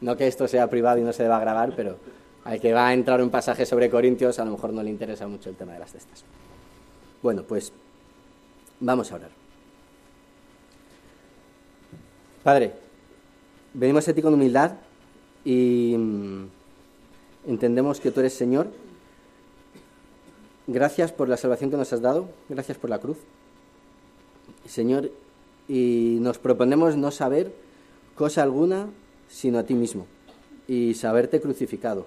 No que esto sea privado y no se deba grabar, pero al que va a entrar un pasaje sobre Corintios a lo mejor no le interesa mucho el tema de las cestas. Bueno, pues vamos a orar. Padre, venimos a ti con humildad y mm, entendemos que tú eres Señor. Gracias por la salvación que nos has dado, gracias por la cruz. Señor, y nos proponemos no saber cosa alguna sino a ti mismo y saberte crucificado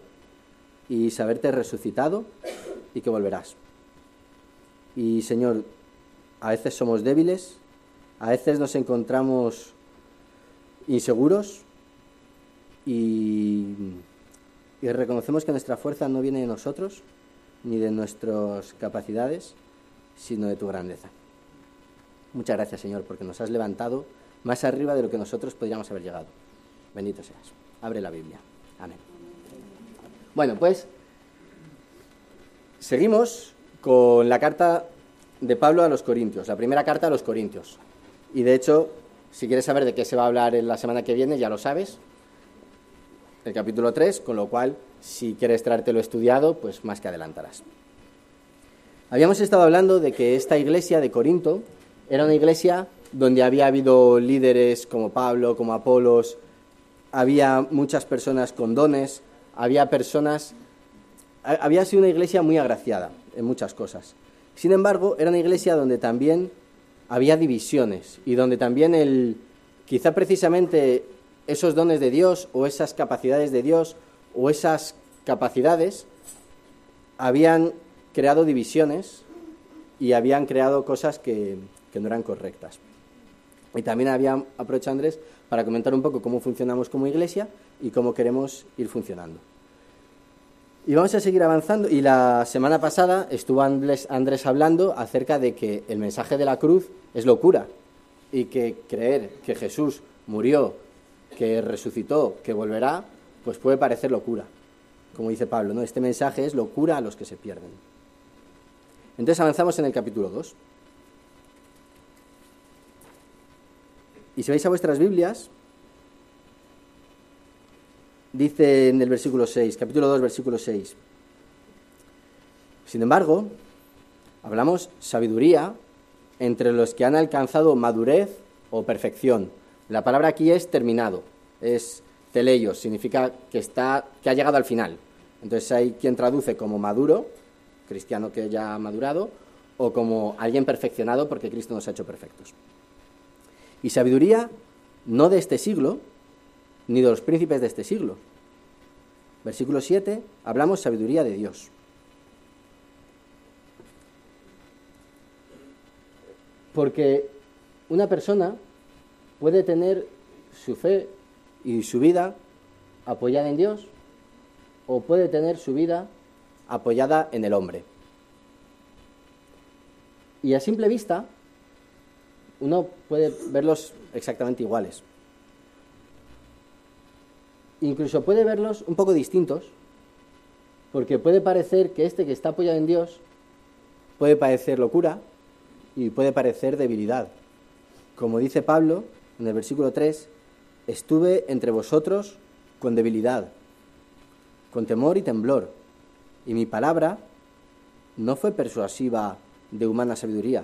y saberte resucitado y que volverás. Y Señor, a veces somos débiles, a veces nos encontramos inseguros y, y reconocemos que nuestra fuerza no viene de nosotros ni de nuestras capacidades, sino de tu grandeza. Muchas gracias, Señor, porque nos has levantado más arriba de lo que nosotros podríamos haber llegado. Bendito seas. Abre la Biblia. Amén. Bueno, pues seguimos con la carta de Pablo a los Corintios, la primera carta a los Corintios. Y de hecho, si quieres saber de qué se va a hablar en la semana que viene, ya lo sabes, el capítulo 3, con lo cual, si quieres traértelo estudiado, pues más que adelantarás. Habíamos estado hablando de que esta iglesia de Corinto era una iglesia donde había habido líderes como Pablo, como Apolos, había muchas personas con dones, había personas, había sido una iglesia muy agraciada en muchas cosas. Sin embargo, era una iglesia donde también había divisiones y donde también el, quizá precisamente esos dones de Dios o esas capacidades de Dios o esas capacidades habían creado divisiones y habían creado cosas que, que no eran correctas. Y también había aprovechado Andrés para comentar un poco cómo funcionamos como iglesia y cómo queremos ir funcionando. Y vamos a seguir avanzando. Y la semana pasada estuvo Andrés, hablando acerca de que el mensaje de la cruz es locura y que creer que Jesús murió, que resucitó, que volverá, pues puede parecer locura. Como dice Pablo, ¿no? Este mensaje es locura a los que se pierden. Entonces avanzamos en el capítulo 2. Y si vais a vuestras Biblias, dice en el versículo 6, capítulo 2, versículo 6. Sin embargo, hablamos sabiduría entre los que han alcanzado madurez o perfección. La palabra aquí es terminado, es teleios, significa que, está, que ha llegado al final. Entonces hay quien traduce como maduro, cristiano que ya ha madurado, o como alguien perfeccionado porque Cristo nos ha hecho perfectos. Y sabiduría no de este siglo, ni de los príncipes de este siglo. Versículo 7, hablamos sabiduría de Dios. Porque una persona puede tener su fe y su vida apoyada en Dios o puede tener su vida apoyada en el hombre. Y a simple vista, uno puede verlos exactamente iguales. Incluso puede verlos un poco distintos, porque puede parecer que este que está apoyado en Dios puede parecer locura y puede parecer debilidad. Como dice Pablo en el versículo 3, estuve entre vosotros con debilidad, con temor y temblor, y mi palabra no fue persuasiva de humana sabiduría,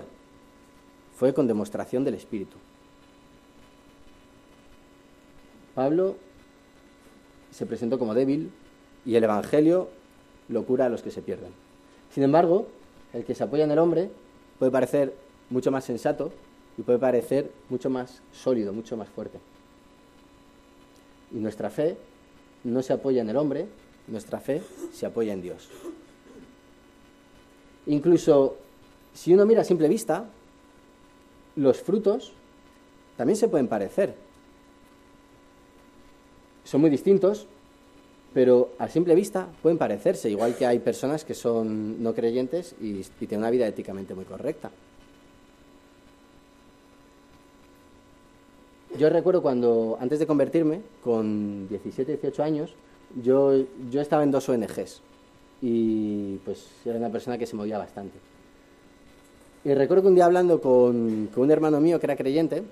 fue con demostración del Espíritu. Pablo se presentó como débil y el Evangelio locura a los que se pierden. Sin embargo, el que se apoya en el hombre puede parecer mucho más sensato y puede parecer mucho más sólido, mucho más fuerte. Y nuestra fe no se apoya en el hombre, nuestra fe se apoya en Dios. Incluso si uno mira a simple vista, los frutos también se pueden parecer. Son muy distintos, pero a simple vista pueden parecerse, igual que hay personas que son no creyentes y, tienen una vida éticamente muy correcta. Yo recuerdo cuando, antes de convertirme, con 17, 18 años, yo, yo estaba en dos ONGs y pues era una persona que se movía bastante. Y recuerdo que un día hablando con, un hermano mío que era creyente,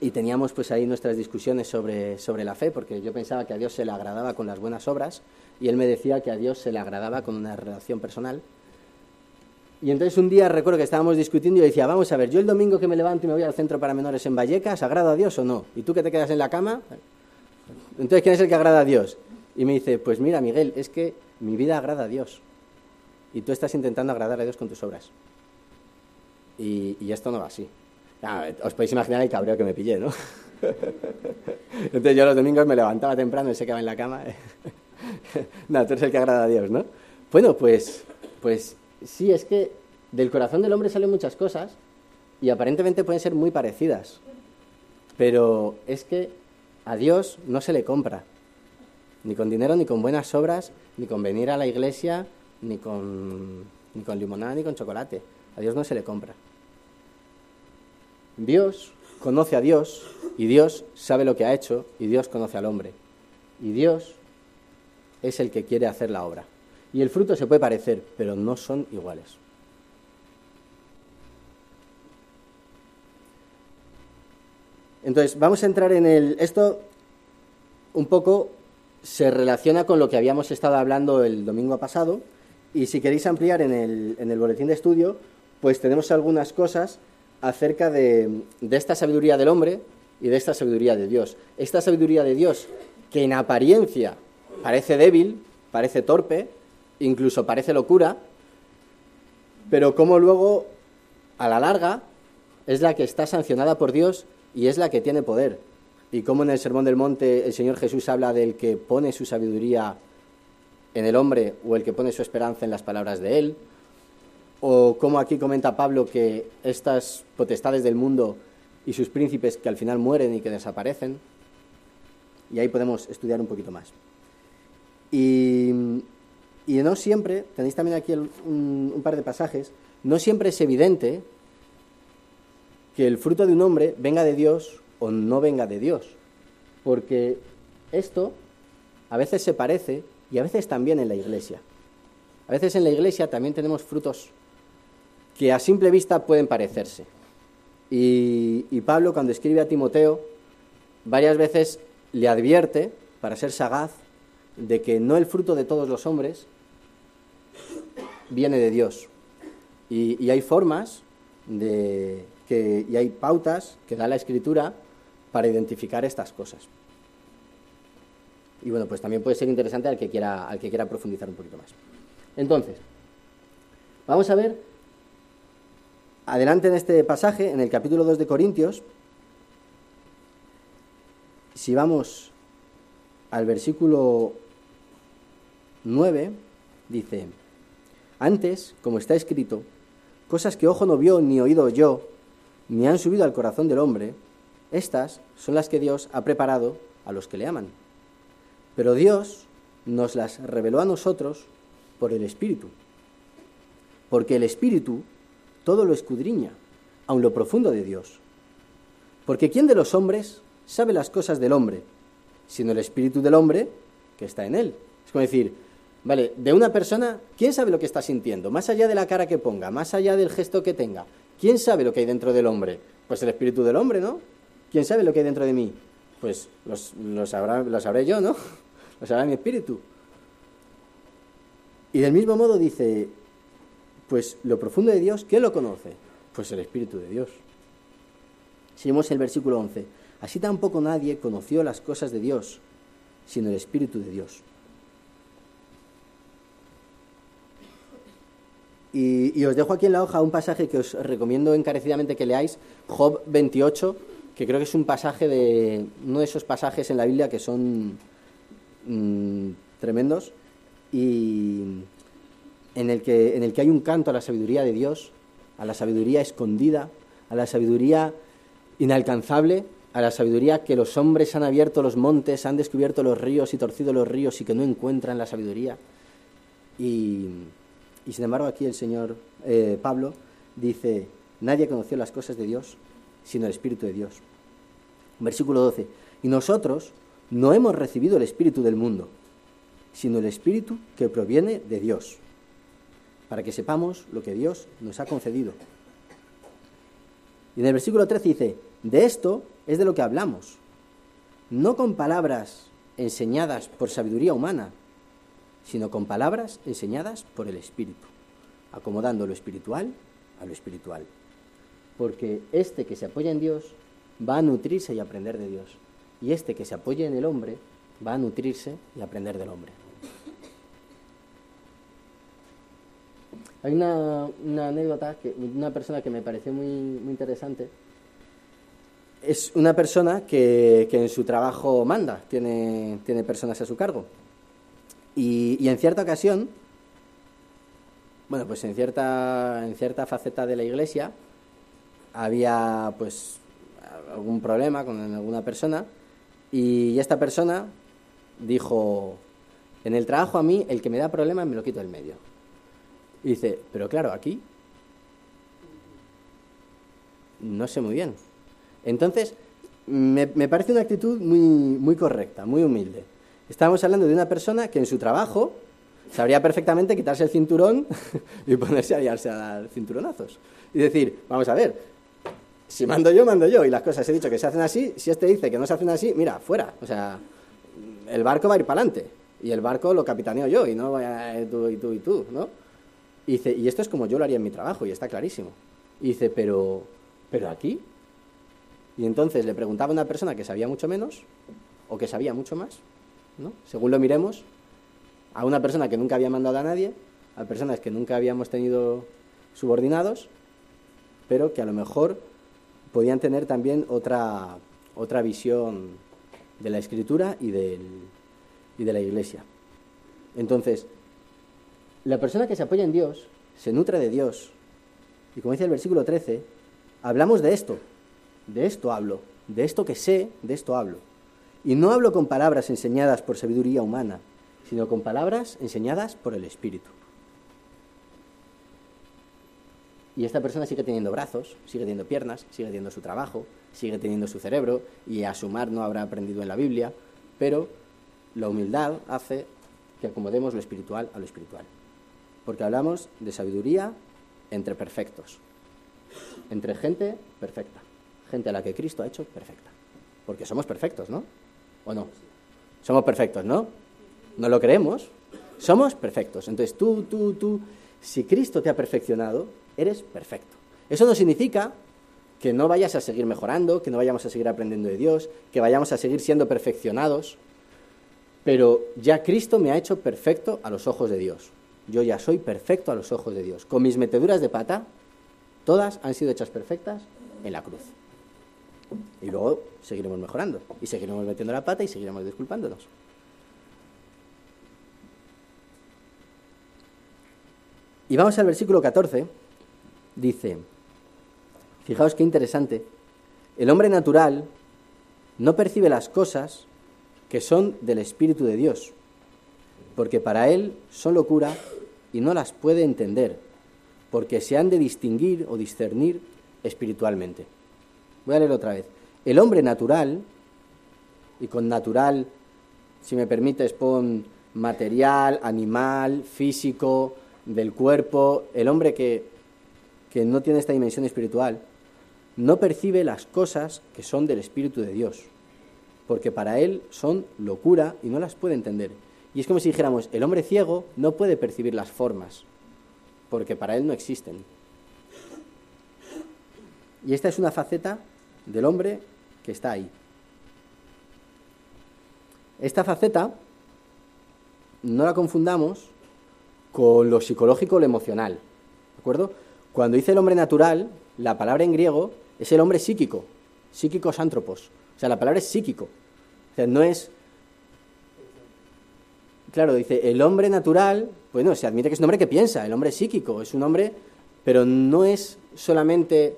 y teníamos pues ahí nuestras discusiones sobre, sobre la fe, porque yo pensaba que a Dios se le agradaba con las buenas obras y él me decía que a Dios se le agradaba con una relación personal. Y entonces un día recuerdo que estábamos discutiendo y yo decía, vamos a ver, yo el domingo que me levanto y me voy al centro para menores en Vallecas, ¿agrado a Dios o no? ¿Y tú que te quedas en la cama? Entonces, ¿quién es el que agrada a Dios? Y me dice, pues mira, Miguel, es que mi vida agrada a Dios. Y tú estás intentando agradar a Dios con tus obras. Y, esto no va así. os podéis imaginar el cabreo que me pillé, ¿no? Entonces yo los domingos me levantaba temprano y se quedaba en la cama. no, tú eres el que agrada a Dios, ¿no? Bueno, pues, pues sí, es que del corazón del hombre salen muchas cosas y aparentemente pueden ser muy parecidas. Pero es que a Dios no se le compra, ni con dinero, ni con buenas obras, ni con venir a la iglesia, ni con, ni con limonada, ni con chocolate. A Dios no se le compra. Dios conoce a Dios y Dios sabe lo que ha hecho y Dios conoce al hombre. Y Dios es el que quiere hacer la obra. Y el fruto se puede parecer, pero no son iguales. Entonces, vamos a entrar en el... Esto un poco se relaciona con lo que habíamos estado hablando el domingo pasado y si queréis ampliar en el, en el boletín de estudio, pues tenemos algunas cosas acerca de, de esta sabiduría del hombre y de esta sabiduría de Dios. Esta sabiduría de Dios, que en apariencia parece débil, parece torpe, incluso parece locura, pero como luego, a la larga, es la que está sancionada por Dios y es la que tiene poder. Y como en el Sermón del Monte el Señor Jesús habla del que pone su sabiduría en el hombre o el que pone su esperanza en las palabras de Él, o como aquí comenta Pablo que estas potestades del mundo y sus príncipes que al final mueren y que desaparecen, y ahí podemos estudiar un poquito más. Y, no siempre, tenéis también aquí un, par de pasajes, no siempre es evidente que el fruto de un hombre venga de Dios o no venga de Dios. Porque esto a veces se parece y a veces también en la iglesia. A veces en la iglesia también tenemos frutos que a simple vista pueden parecerse. Y, y Pablo cuando escribe a Timoteo varias veces le advierte, para ser sagaz, de que no el fruto de todos los hombres viene de Dios. Y, hay formas de que, y hay pautas que da la escritura para identificar estas cosas. Y bueno, pues también puede ser interesante al que quiera, al que quiera profundizar un poquito más. Entonces, vamos a ver adelante en este pasaje, en el capítulo 2 de Corintios, si vamos al versículo 9 dice, antes, como está escrito, cosas que ojo no vio ni oído yo, ni han subido al corazón del hombre, estas son las que Dios ha preparado a los que le aman. Pero Dios nos las reveló a nosotros por el Espíritu, porque el Espíritu todo lo escudriña, aun lo profundo de Dios. Porque ¿quién de los hombres sabe las cosas del hombre, sino el Espíritu del hombre que está en él? Es como decir, Vale, de una persona, ¿quién sabe lo que está sintiendo? Más allá de la cara que ponga, más allá del gesto que tenga, ¿quién sabe lo que hay dentro del hombre? Pues el espíritu del hombre, ¿no? ¿Quién sabe lo que hay dentro de mí? Pues lo, sabré yo, ¿no? Lo sabrá mi espíritu. Y del mismo modo dice, pues lo profundo de Dios, ¿quién lo conoce? Pues el espíritu de Dios. Seguimos el versículo 11. Así tampoco nadie conoció las cosas de Dios, sino el espíritu de Dios. Y, os dejo aquí en la hoja un pasaje que os recomiendo encarecidamente que leáis, Job 28, que creo que es un pasaje de uno de esos pasajes en la Biblia que son mm, tremendos y en el, que, en el que hay un canto a la sabiduría de Dios, a la sabiduría escondida, a la sabiduría inalcanzable, a la sabiduría que los hombres han abierto los montes, han descubierto los ríos y torcido los ríos y que no encuentran la sabiduría. Y, sin embargo aquí el Señor eh, Pablo dice, nadie conoció las cosas de Dios sino el Espíritu de Dios. Versículo 12, y nosotros no hemos recibido el Espíritu del mundo, sino el Espíritu que proviene de Dios, para que sepamos lo que Dios nos ha concedido. Y en el versículo 13 dice, de esto es de lo que hablamos, no con palabras enseñadas por sabiduría humana, sino con palabras enseñadas por el Espíritu, acomodando lo espiritual a lo espiritual. Porque este que se apoya en Dios va a nutrirse y aprender de Dios, y este que se apoya en el hombre va a nutrirse y aprender del hombre. Hay una, anécdota, que, una persona que me pareció muy, muy interesante. Es una persona que, que, en su trabajo manda, tiene, tiene personas a su cargo. Y, en cierta ocasión, bueno, pues en cierta, en cierta faceta de la iglesia había pues algún problema con alguna persona y esta persona dijo, en el trabajo a mí el que me da problemas me lo quito del medio. Y dice, pero claro, aquí no sé muy bien. Entonces, me, me parece una actitud muy, muy correcta, muy humilde. Estamos hablando de una persona que en su trabajo sabría perfectamente quitarse el cinturón y ponerse a liarse a dar cinturonazos. Y decir, vamos a ver, si mando yo, mando yo. Y las cosas he dicho que se hacen así, si este dice que no se hacen así, mira, fuera. O sea, el barco va a ir para adelante. Y el barco lo capitaneo yo y no vaya tú y tú y tú, ¿no? Y esto es como yo lo haría en mi trabajo y está clarísimo. Y dice, pero, pero aquí. Y entonces le preguntaba a una persona que sabía mucho menos o que sabía mucho más según lo miremos, a una persona que nunca había mandado a nadie, a personas que nunca habíamos tenido subordinados, pero que a lo mejor podían tener también otra, otra visión de la escritura y, y de la iglesia. Entonces, la persona que se apoya en Dios se nutre de Dios. Y como dice el versículo 13, hablamos de esto, de esto hablo, de esto que sé, de esto hablo. Y no hablo con palabras enseñadas por sabiduría humana, sino con palabras enseñadas por el Espíritu. Y esta persona sigue teniendo brazos, sigue teniendo piernas, sigue teniendo su trabajo, sigue teniendo su cerebro, y a sumar no habrá aprendido en la Biblia, pero la humildad hace que acomodemos lo espiritual a lo espiritual. Porque hablamos de sabiduría entre perfectos, entre gente perfecta, gente a la que Cristo ha hecho perfecta. Porque somos perfectos, ¿no? ¿O no? Somos perfectos, ¿no? No lo creemos. Somos perfectos. Entonces tú, tú, tú, si Cristo te ha perfeccionado, eres perfecto. Eso no significa que no vayas a seguir mejorando, que no vayamos a seguir aprendiendo de Dios, que vayamos a seguir siendo perfeccionados, pero ya Cristo me ha hecho perfecto a los ojos de Dios. Yo ya soy perfecto a los ojos de Dios. Con mis meteduras de pata, todas han sido hechas perfectas en la cruz. Y luego seguiremos mejorando y seguiremos metiendo la pata y seguiremos disculpándonos. Y vamos al versículo 14. Dice, fijaos qué interesante, el hombre natural no percibe las cosas que son del Espíritu de Dios, porque para él son locura y no las puede entender, porque se han de distinguir o discernir espiritualmente. Voy a leer otra vez. El hombre natural, y con natural, si me permites, pon material, animal, físico, del cuerpo, el hombre que, que no tiene esta dimensión espiritual, no percibe las cosas que son del Espíritu de Dios, porque para él son locura y no las puede entender. Y es como si dijéramos, el hombre ciego no puede percibir las formas, porque para él no existen. Y esta es una faceta del hombre que está ahí. Esta faceta no la confundamos con lo psicológico o lo emocional. ¿De acuerdo? Cuando dice el hombre natural, la palabra en griego es el hombre psíquico, psíquicos ántropos. O sea, la palabra es psíquico. O sea, no es. Claro, dice el hombre natural, pues no, se admite que es un hombre que piensa, el hombre psíquico, es un hombre, pero no es solamente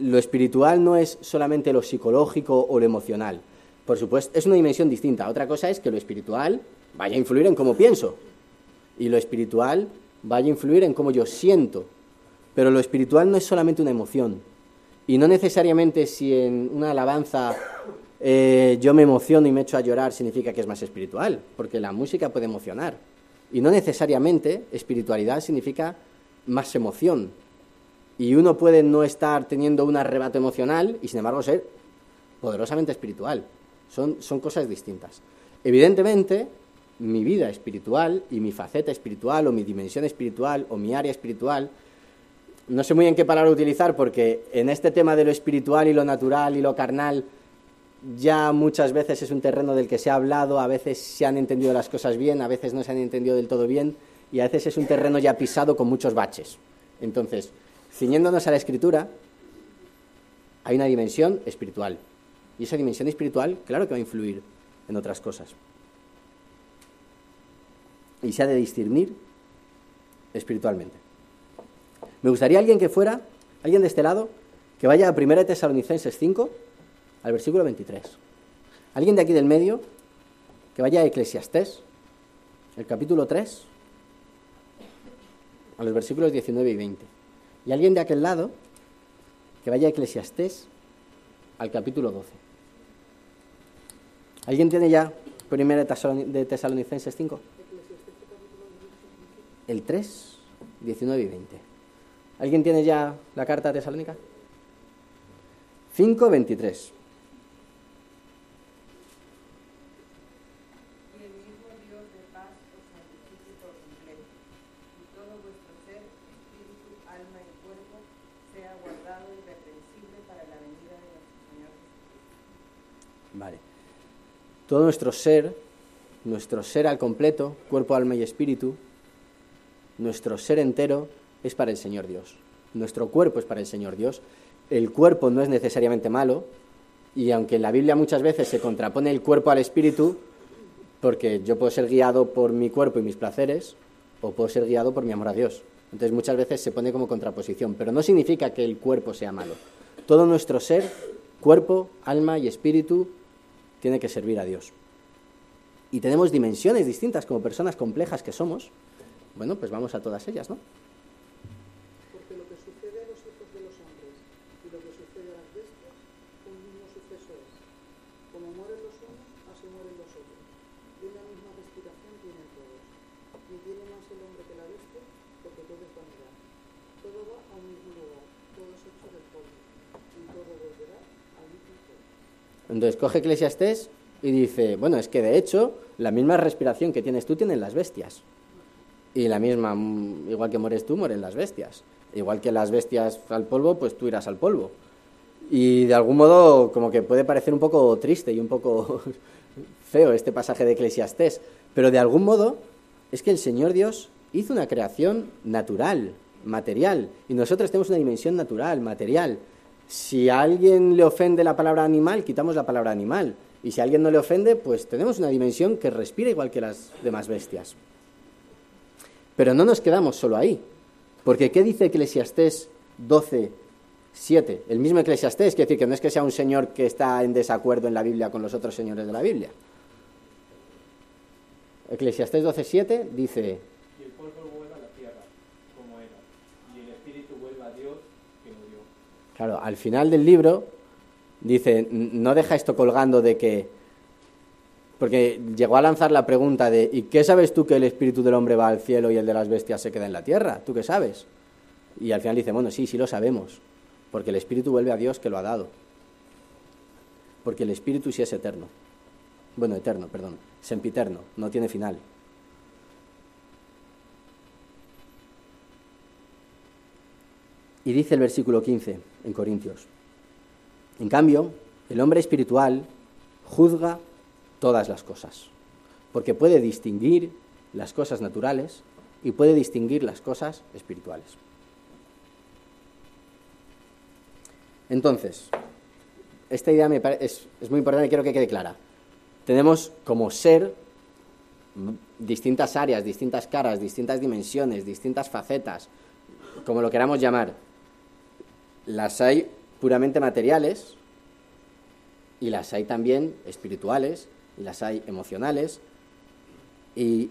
lo espiritual no es solamente lo psicológico o lo emocional. Por supuesto, es una dimensión distinta. Otra cosa es que lo espiritual vaya a influir en cómo pienso y lo espiritual vaya a influir en cómo yo siento. Pero lo espiritual no es solamente una emoción. Y no necesariamente si en una alabanza eh, yo me emociono y me echo a llorar significa que es más espiritual, porque la música puede emocionar. Y no necesariamente espiritualidad significa más emoción. Y uno puede no estar teniendo un arrebato emocional y sin embargo ser poderosamente espiritual. Son, son cosas distintas. Evidentemente, mi vida espiritual y mi faceta espiritual o mi dimensión espiritual o mi área espiritual, no sé muy bien qué palabra utilizar porque en este tema de lo espiritual y lo natural y lo carnal ya muchas veces es un terreno del que se ha hablado, a veces se han entendido las cosas bien, a veces no se han entendido del todo bien y a veces es un terreno ya pisado con muchos baches. Entonces, ciñéndonos a la escritura, hay una dimensión espiritual. Y esa dimensión espiritual, claro que va a influir en otras cosas. Y se ha de discernir espiritualmente. Me gustaría alguien que fuera, alguien de este lado, que vaya a 1 Tesalonicenses 5, al versículo 23. Alguien de aquí del medio, que vaya a Eclesiastés, el capítulo 3, a los versículos 19 y 20. Y alguien de aquel lado, que vaya a Eclesiastés, al capítulo 12. ¿Alguien tiene ya primera de Tesalonicenses 5? El 3, 19 y 20. ¿Alguien tiene ya la carta tesalónica? 5, 23. Todo nuestro ser, nuestro ser al completo, cuerpo, alma y espíritu, nuestro ser entero es para el Señor Dios. Nuestro cuerpo es para el Señor Dios. El cuerpo no es necesariamente malo, y aunque en la Biblia muchas veces se contrapone el cuerpo al espíritu, porque yo puedo ser guiado por mi cuerpo y mis placeres, o puedo ser guiado por mi amor a Dios. Entonces muchas veces se pone como contraposición, pero no significa que el cuerpo sea malo. Todo nuestro ser, cuerpo, alma y espíritu, tiene que servir a Dios. Y tenemos dimensiones distintas como personas complejas que somos. Bueno, pues vamos a todas ellas, ¿no? Porque lo que sucede a los hijos de los hombres y lo que sucede a las bestias, un mismo suceso es. Como mueren los unos, así mueren los otros. Y una misma respiración tienen todos. Ni tiene más el hombre que la bestia, porque todo es vanidad. Todo va a un mismo lugar, todo es hecho del polvo, y todo volverá al mismo polvo. Entonces coge Eclesiastés y dice, bueno, es que de hecho la misma respiración que tienes tú tienen las bestias. Y la misma, mm, igual que mueres tú, mueren las bestias. Igual que las bestias al polvo, pues tú irás al polvo. Y de algún modo como que puede parecer un poco triste y un poco feo este pasaje de Eclesiastés, pero de algún modo es que el Señor Dios hizo una creación natural, material, y nosotros tenemos una dimensión natural, material. Si a alguien le ofende la palabra animal, quitamos la palabra animal. Y si a alguien no le ofende, pues tenemos una dimensión que respira igual que las demás bestias. Pero no nos quedamos solo ahí. Porque ¿qué dice Eclesiastés 12, 7? El mismo Eclesiastés, quiere decir que no es que sea un señor que está en desacuerdo en la Biblia con los otros señores de la Biblia. Eclesiastés 12, 7 dice, Claro, al final del libro dice, no deja esto colgando de que... Porque llegó a lanzar la pregunta de, ¿y qué sabes tú que el espíritu del hombre va al cielo y el de las bestias se queda en la tierra? ¿Tú qué sabes? Y al final dice, bueno, sí, sí lo sabemos, porque el espíritu vuelve a Dios que lo ha dado. Porque el espíritu sí es eterno. Bueno, eterno, perdón, sempiterno, no tiene final. Y dice el versículo 15 en Corintios. En cambio, el hombre espiritual juzga todas las cosas, porque puede distinguir las cosas naturales y puede distinguir las cosas espirituales. Entonces, esta idea me es, es muy importante y quiero que quede clara. Tenemos como ser distintas áreas, distintas caras, distintas dimensiones, distintas facetas, como lo queramos llamar, las hay puramente materiales y las hay también espirituales y las hay emocionales. Y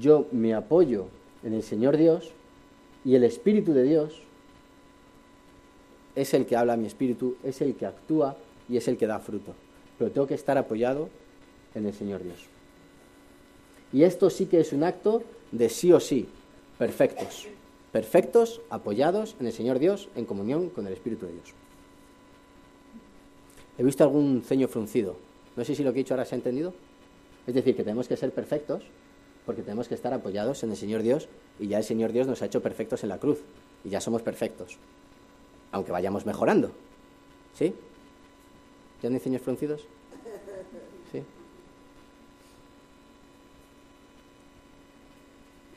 yo me apoyo en el Señor Dios y el Espíritu de Dios es el que habla a mi espíritu, es el que actúa y es el que da fruto. Pero tengo que estar apoyado en el Señor Dios. Y esto sí que es un acto de sí o sí, perfectos perfectos, apoyados en el Señor Dios, en comunión con el Espíritu de Dios. He visto algún ceño fruncido. No sé si lo que he dicho ahora se ha entendido. Es decir, que tenemos que ser perfectos porque tenemos que estar apoyados en el Señor Dios y ya el Señor Dios nos ha hecho perfectos en la cruz y ya somos perfectos, aunque vayamos mejorando. ¿Sí? ¿Ya no hay ceños fruncidos? ¿Sí?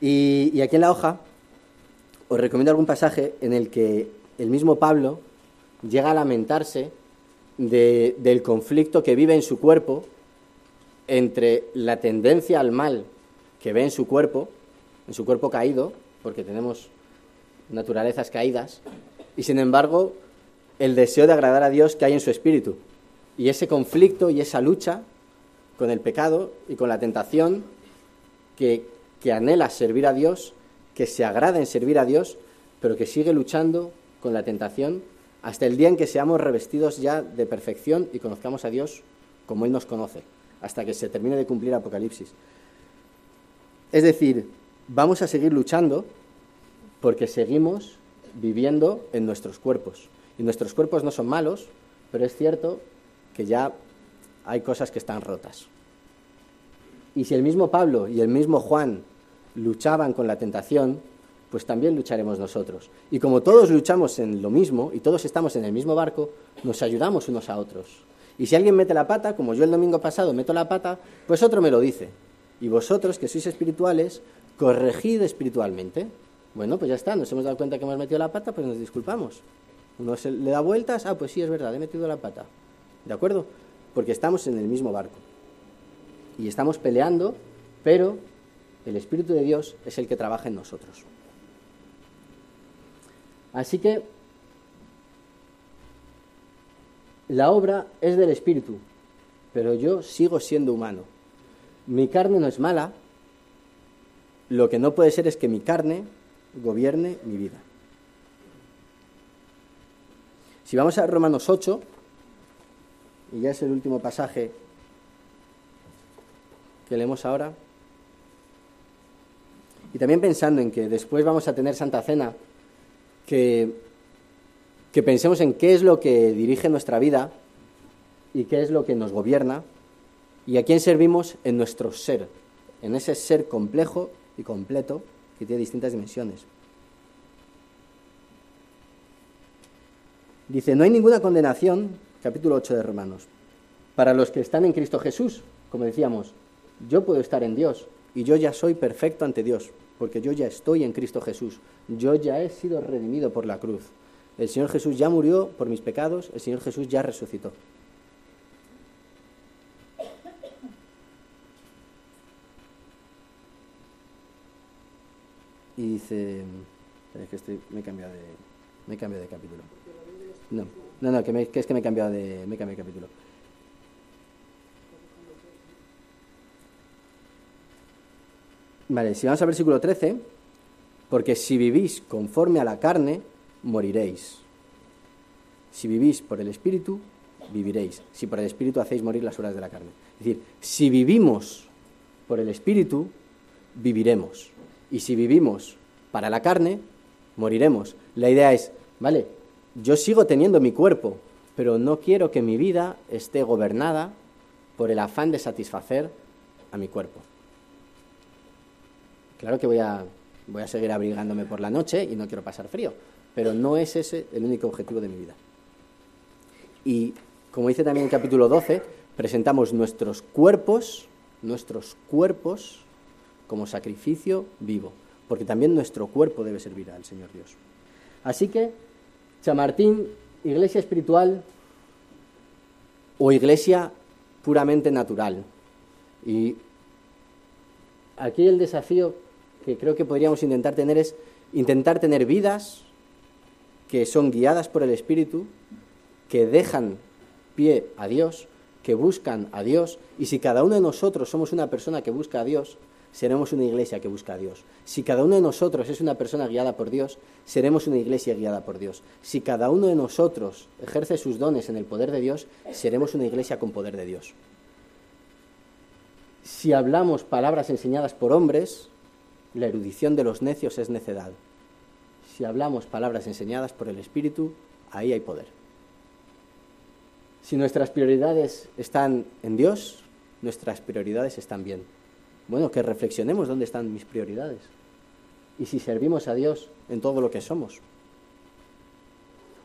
Y, y aquí en la hoja os recomiendo algún pasaje en el que el mismo Pablo llega a lamentarse de- del conflicto que vive en su cuerpo entre la tendencia al mal que ve en su cuerpo, en su cuerpo caído, porque tenemos naturalezas caídas, y sin embargo el deseo de agradar a Dios que hay en su espíritu. Y ese conflicto y esa lucha con el pecado y con la tentación que anhela servir a Dios, que se agrada en servir a Dios, pero que sigue luchando con la tentación hasta el día en que seamos revestidos ya de perfección y conozcamos a Dios como Él nos conoce, hasta que se termine de cumplir Apocalipsis. Es decir, vamos a seguir luchando porque seguimos viviendo en nuestros cuerpos. Y nuestros cuerpos no son malos, pero es cierto que ya hay cosas que están rotas. Y si el mismo Pablo y el mismo Juan luchaban con la tentación, pues también lucharemos nosotros. Y como todos luchamos en lo mismo y todos estamos en el mismo barco, nos ayudamos unos a otros. Y si alguien mete la pata, como yo el domingo pasado meto la pata, pues otro me lo dice. Y vosotros, que sois espirituales, corregid espiritualmente. Bueno, pues ya está, nos hemos dado cuenta que hemos metido la pata, pues nos disculpamos. Uno le da vueltas, ah, pues sí, es verdad, he metido la pata. ¿De acuerdo? Porque estamos en el mismo barco. Y estamos peleando, pero el Espíritu de Dios es el que trabaja en nosotros. Así que la obra es del Espíritu, pero yo sigo siendo humano. Mi carne no es mala, lo que no puede ser es que mi carne gobierne mi vida. Si vamos a Romanos 8, y ya es el último pasaje que leemos ahora, y también pensando en que después vamos a tener Santa Cena, que, que pensemos en qué es lo que dirige nuestra vida y qué es lo que nos gobierna y a quién servimos en nuestro ser, en ese ser complejo y completo que tiene distintas dimensiones. Dice, no hay ninguna condenación, capítulo 8 de Romanos, para los que están en Cristo Jesús, como decíamos, yo puedo estar en Dios y yo ya soy perfecto ante Dios, porque yo ya estoy en Cristo Jesús, yo ya he sido redimido por la cruz. El Señor Jesús ya murió por mis pecados, el Señor Jesús ya resucitó. Y dice, es que me he cambiado de, me he cambiado de capítulo. No, no, no, que es que me he cambiado de, me he cambiado de capítulo. Vale, si vamos al versículo 13, porque si vivís conforme a la carne, moriréis. Si vivís por el Espíritu, viviréis. Si por el Espíritu hacéis morir las obras de la carne. Es decir, si vivimos por el Espíritu, viviremos. Y si vivimos para la carne, moriremos. La idea es, vale, yo sigo teniendo mi cuerpo, pero no quiero que mi vida esté gobernada por el afán de satisfacer a mi cuerpo. Claro que voy a, voy a seguir abrigándome por la noche y no quiero pasar frío, pero no es ese el único objetivo de mi vida. Y como dice también el capítulo 12, presentamos nuestros cuerpos, nuestros cuerpos como sacrificio vivo, porque también nuestro cuerpo debe servir al Señor Dios. Así que, Chamartín, iglesia espiritual o iglesia puramente natural. Y aquí el desafío que creo que podríamos intentar tener es intentar tener vidas que son guiadas por el Espíritu, que dejan pie a Dios, que buscan a Dios, y si cada uno de nosotros somos una persona que busca a Dios, seremos una iglesia que busca a Dios. Si cada uno de nosotros es una persona guiada por Dios, seremos una iglesia guiada por Dios. Si cada uno de nosotros ejerce sus dones en el poder de Dios, seremos una iglesia con poder de Dios. Si hablamos palabras enseñadas por hombres, la erudición de los necios es necedad. Si hablamos palabras enseñadas por el Espíritu, ahí hay poder. Si nuestras prioridades están en Dios, nuestras prioridades están bien. Bueno, que reflexionemos dónde están mis prioridades. Y si servimos a Dios en todo lo que somos.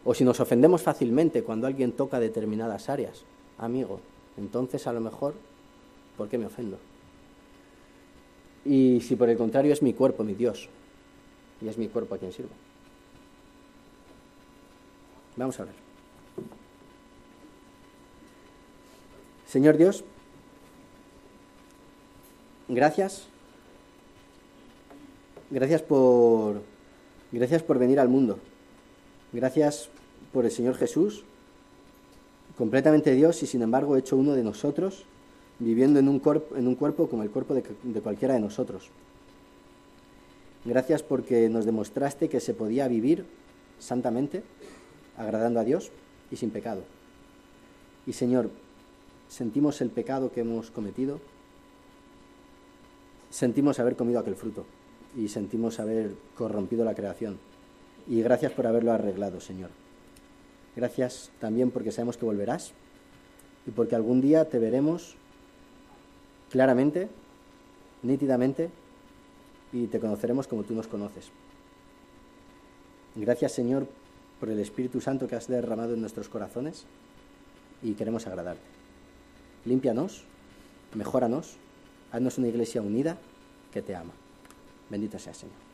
O si nos ofendemos fácilmente cuando alguien toca determinadas áreas, amigo, entonces a lo mejor, ¿por qué me ofendo? Y si por el contrario es mi cuerpo, mi Dios, y es mi cuerpo a quien sirvo. Vamos a ver. Señor Dios, gracias. Gracias por gracias por venir al mundo. Gracias por el Señor Jesús, completamente Dios y sin embargo hecho uno de nosotros, viviendo en un, cuerpo, en un cuerpo como el cuerpo de, de cualquiera de nosotros. Gracias porque nos demostraste que se podía vivir santamente, agradando a Dios y sin pecado. Y Señor, sentimos el pecado que hemos cometido, sentimos haber comido aquel fruto y sentimos haber corrompido la creación. Y gracias por haberlo arreglado, Señor. Gracias también porque sabemos que volverás y porque algún día te veremos claramente, nítidamente, y te conoceremos como tú nos conoces. Gracias, Señor, por el Espíritu Santo que has derramado en nuestros corazones y queremos agradarte. Límpianos, mejóranos, haznos una iglesia unida que te ama. Bendito sea, Señor.